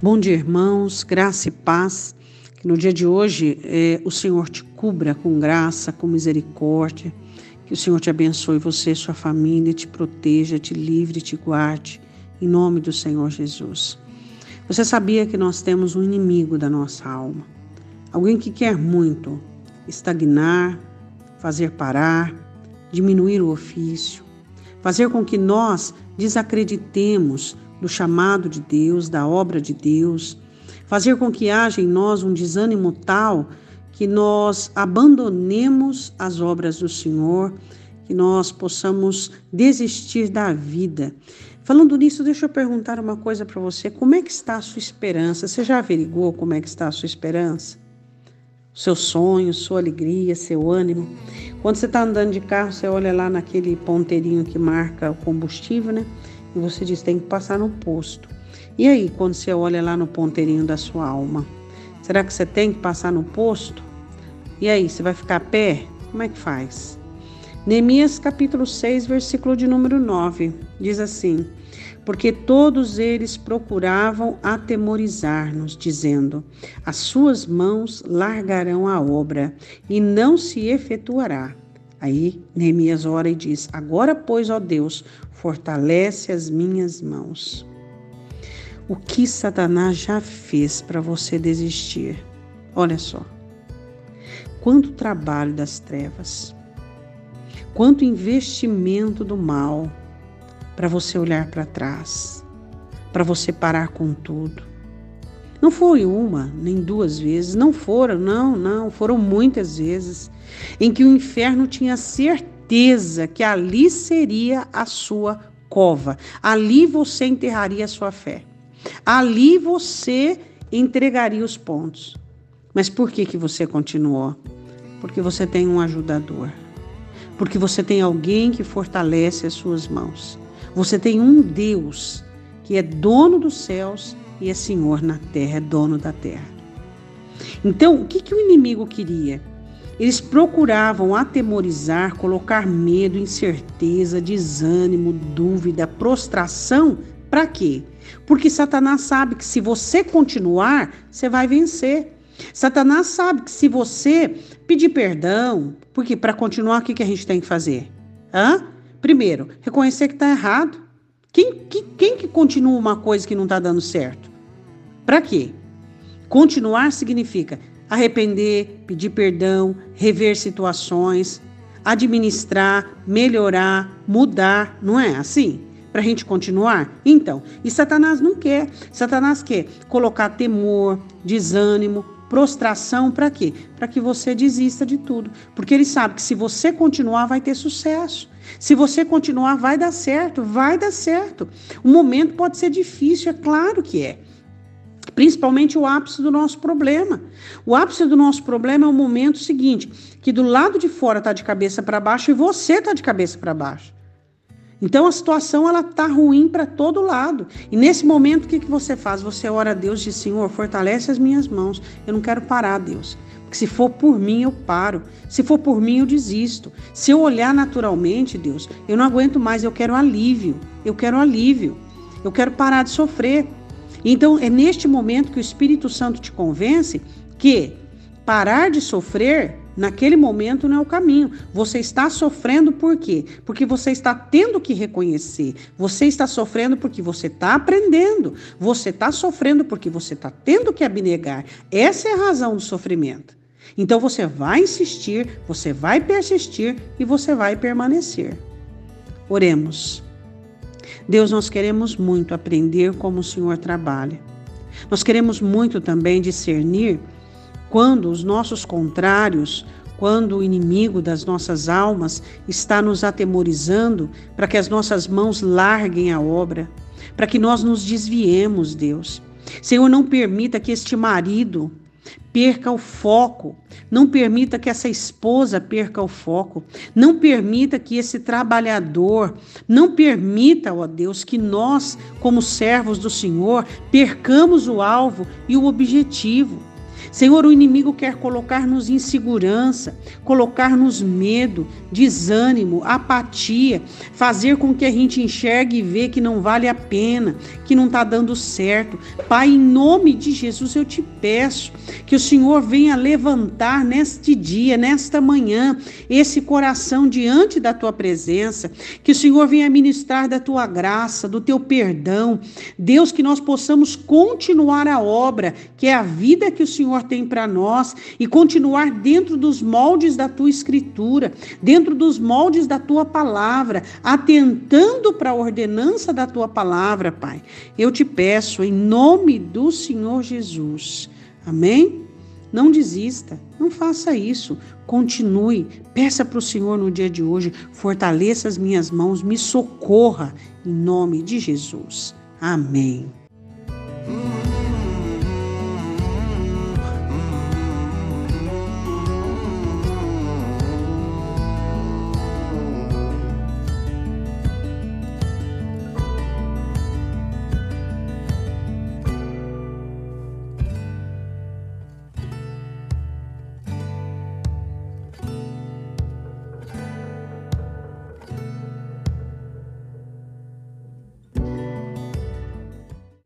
Bom dia, irmãos, graça e paz. Que no dia de hoje eh, o Senhor te cubra com graça, com misericórdia. Que o Senhor te abençoe, você e sua família, te proteja, te livre, te guarde. Em nome do Senhor Jesus. Você sabia que nós temos um inimigo da nossa alma? Alguém que quer muito estagnar, fazer parar, diminuir o ofício, fazer com que nós desacreditemos do chamado de Deus, da obra de Deus, fazer com que haja em nós um desânimo tal que nós abandonemos as obras do Senhor, que nós possamos desistir da vida. Falando nisso, deixa eu perguntar uma coisa para você: como é que está a sua esperança? Você já averigou como é que está a sua esperança? Seu sonho, sua alegria, seu ânimo. Quando você está andando de carro, você olha lá naquele ponteirinho que marca o combustível, né? E você diz: tem que passar no posto. E aí, quando você olha lá no ponteirinho da sua alma, será que você tem que passar no posto? E aí, você vai ficar a pé? Como é que faz? Neemias capítulo 6, versículo de número 9, diz assim: Porque todos eles procuravam atemorizar-nos, dizendo: As suas mãos largarão a obra, e não se efetuará. Aí Neemias ora e diz: Agora, pois, ó Deus, fortalece as minhas mãos. O que Satanás já fez para você desistir? Olha só. Quanto trabalho das trevas, quanto investimento do mal para você olhar para trás, para você parar com tudo. Não foi uma, nem duas vezes, não foram, não, não, foram muitas vezes em que o inferno tinha certeza que ali seria a sua cova, ali você enterraria a sua fé, ali você entregaria os pontos. Mas por que, que você continuou? Porque você tem um ajudador, porque você tem alguém que fortalece as suas mãos, você tem um Deus que é dono dos céus e é Senhor na terra, é dono da terra. Então, o que, que o inimigo queria? Eles procuravam atemorizar, colocar medo, incerteza, desânimo, dúvida, prostração. Para quê? Porque Satanás sabe que se você continuar, você vai vencer. Satanás sabe que se você pedir perdão, porque para continuar, o que, que a gente tem que fazer? Hã? Primeiro, reconhecer que está errado. Quem que, quem que continua uma coisa que não está dando certo? Para quê? Continuar significa arrepender, pedir perdão, rever situações, administrar, melhorar, mudar, não é assim? Para a gente continuar? Então, e Satanás não quer. Satanás quer colocar temor, desânimo, prostração para quê? Para que você desista de tudo. Porque ele sabe que se você continuar, vai ter sucesso. Se você continuar, vai dar certo, vai dar certo. O momento pode ser difícil, é claro que é principalmente o ápice do nosso problema. O ápice do nosso problema é o momento seguinte, que do lado de fora está de cabeça para baixo e você está de cabeça para baixo. Então a situação ela tá ruim para todo lado. E nesse momento o que, que você faz? Você ora a Deus diz: Senhor, fortalece as minhas mãos. Eu não quero parar, Deus. Porque se for por mim, eu paro. Se for por mim, eu desisto. Se eu olhar naturalmente, Deus, eu não aguento mais. Eu quero alívio. Eu quero alívio. Eu quero parar de sofrer. Então, é neste momento que o Espírito Santo te convence que parar de sofrer naquele momento não é o caminho. Você está sofrendo por quê? Porque você está tendo que reconhecer. Você está sofrendo porque você está aprendendo. Você está sofrendo porque você está tendo que abnegar. Essa é a razão do sofrimento. Então você vai insistir, você vai persistir e você vai permanecer. Oremos. Deus, nós queremos muito aprender como o Senhor trabalha. Nós queremos muito também discernir quando os nossos contrários, quando o inimigo das nossas almas está nos atemorizando para que as nossas mãos larguem a obra, para que nós nos desviemos, Deus. Senhor, não permita que este marido perca o foco. Não permita que essa esposa perca o foco. Não permita que esse trabalhador, não permita, ó Deus, que nós, como servos do Senhor, percamos o alvo e o objetivo. Senhor, o inimigo quer colocar-nos em segurança, colocar-nos medo, desânimo, apatia, fazer com que a gente enxergue e vê que não vale a pena, que não está dando certo. Pai, em nome de Jesus, eu te peço que o Senhor venha levantar neste dia, nesta manhã, esse coração diante da tua presença, que o Senhor venha ministrar da tua graça, do teu perdão. Deus, que nós possamos continuar a obra, que é a vida que o Senhor tem para nós e continuar dentro dos moldes da tua escritura, dentro dos moldes da tua palavra, atentando para a ordenança da tua palavra, Pai. Eu te peço em nome do Senhor Jesus. Amém? Não desista, não faça isso. Continue, peça para o Senhor no dia de hoje, fortaleça as minhas mãos, me socorra, em nome de Jesus. Amém. Hum.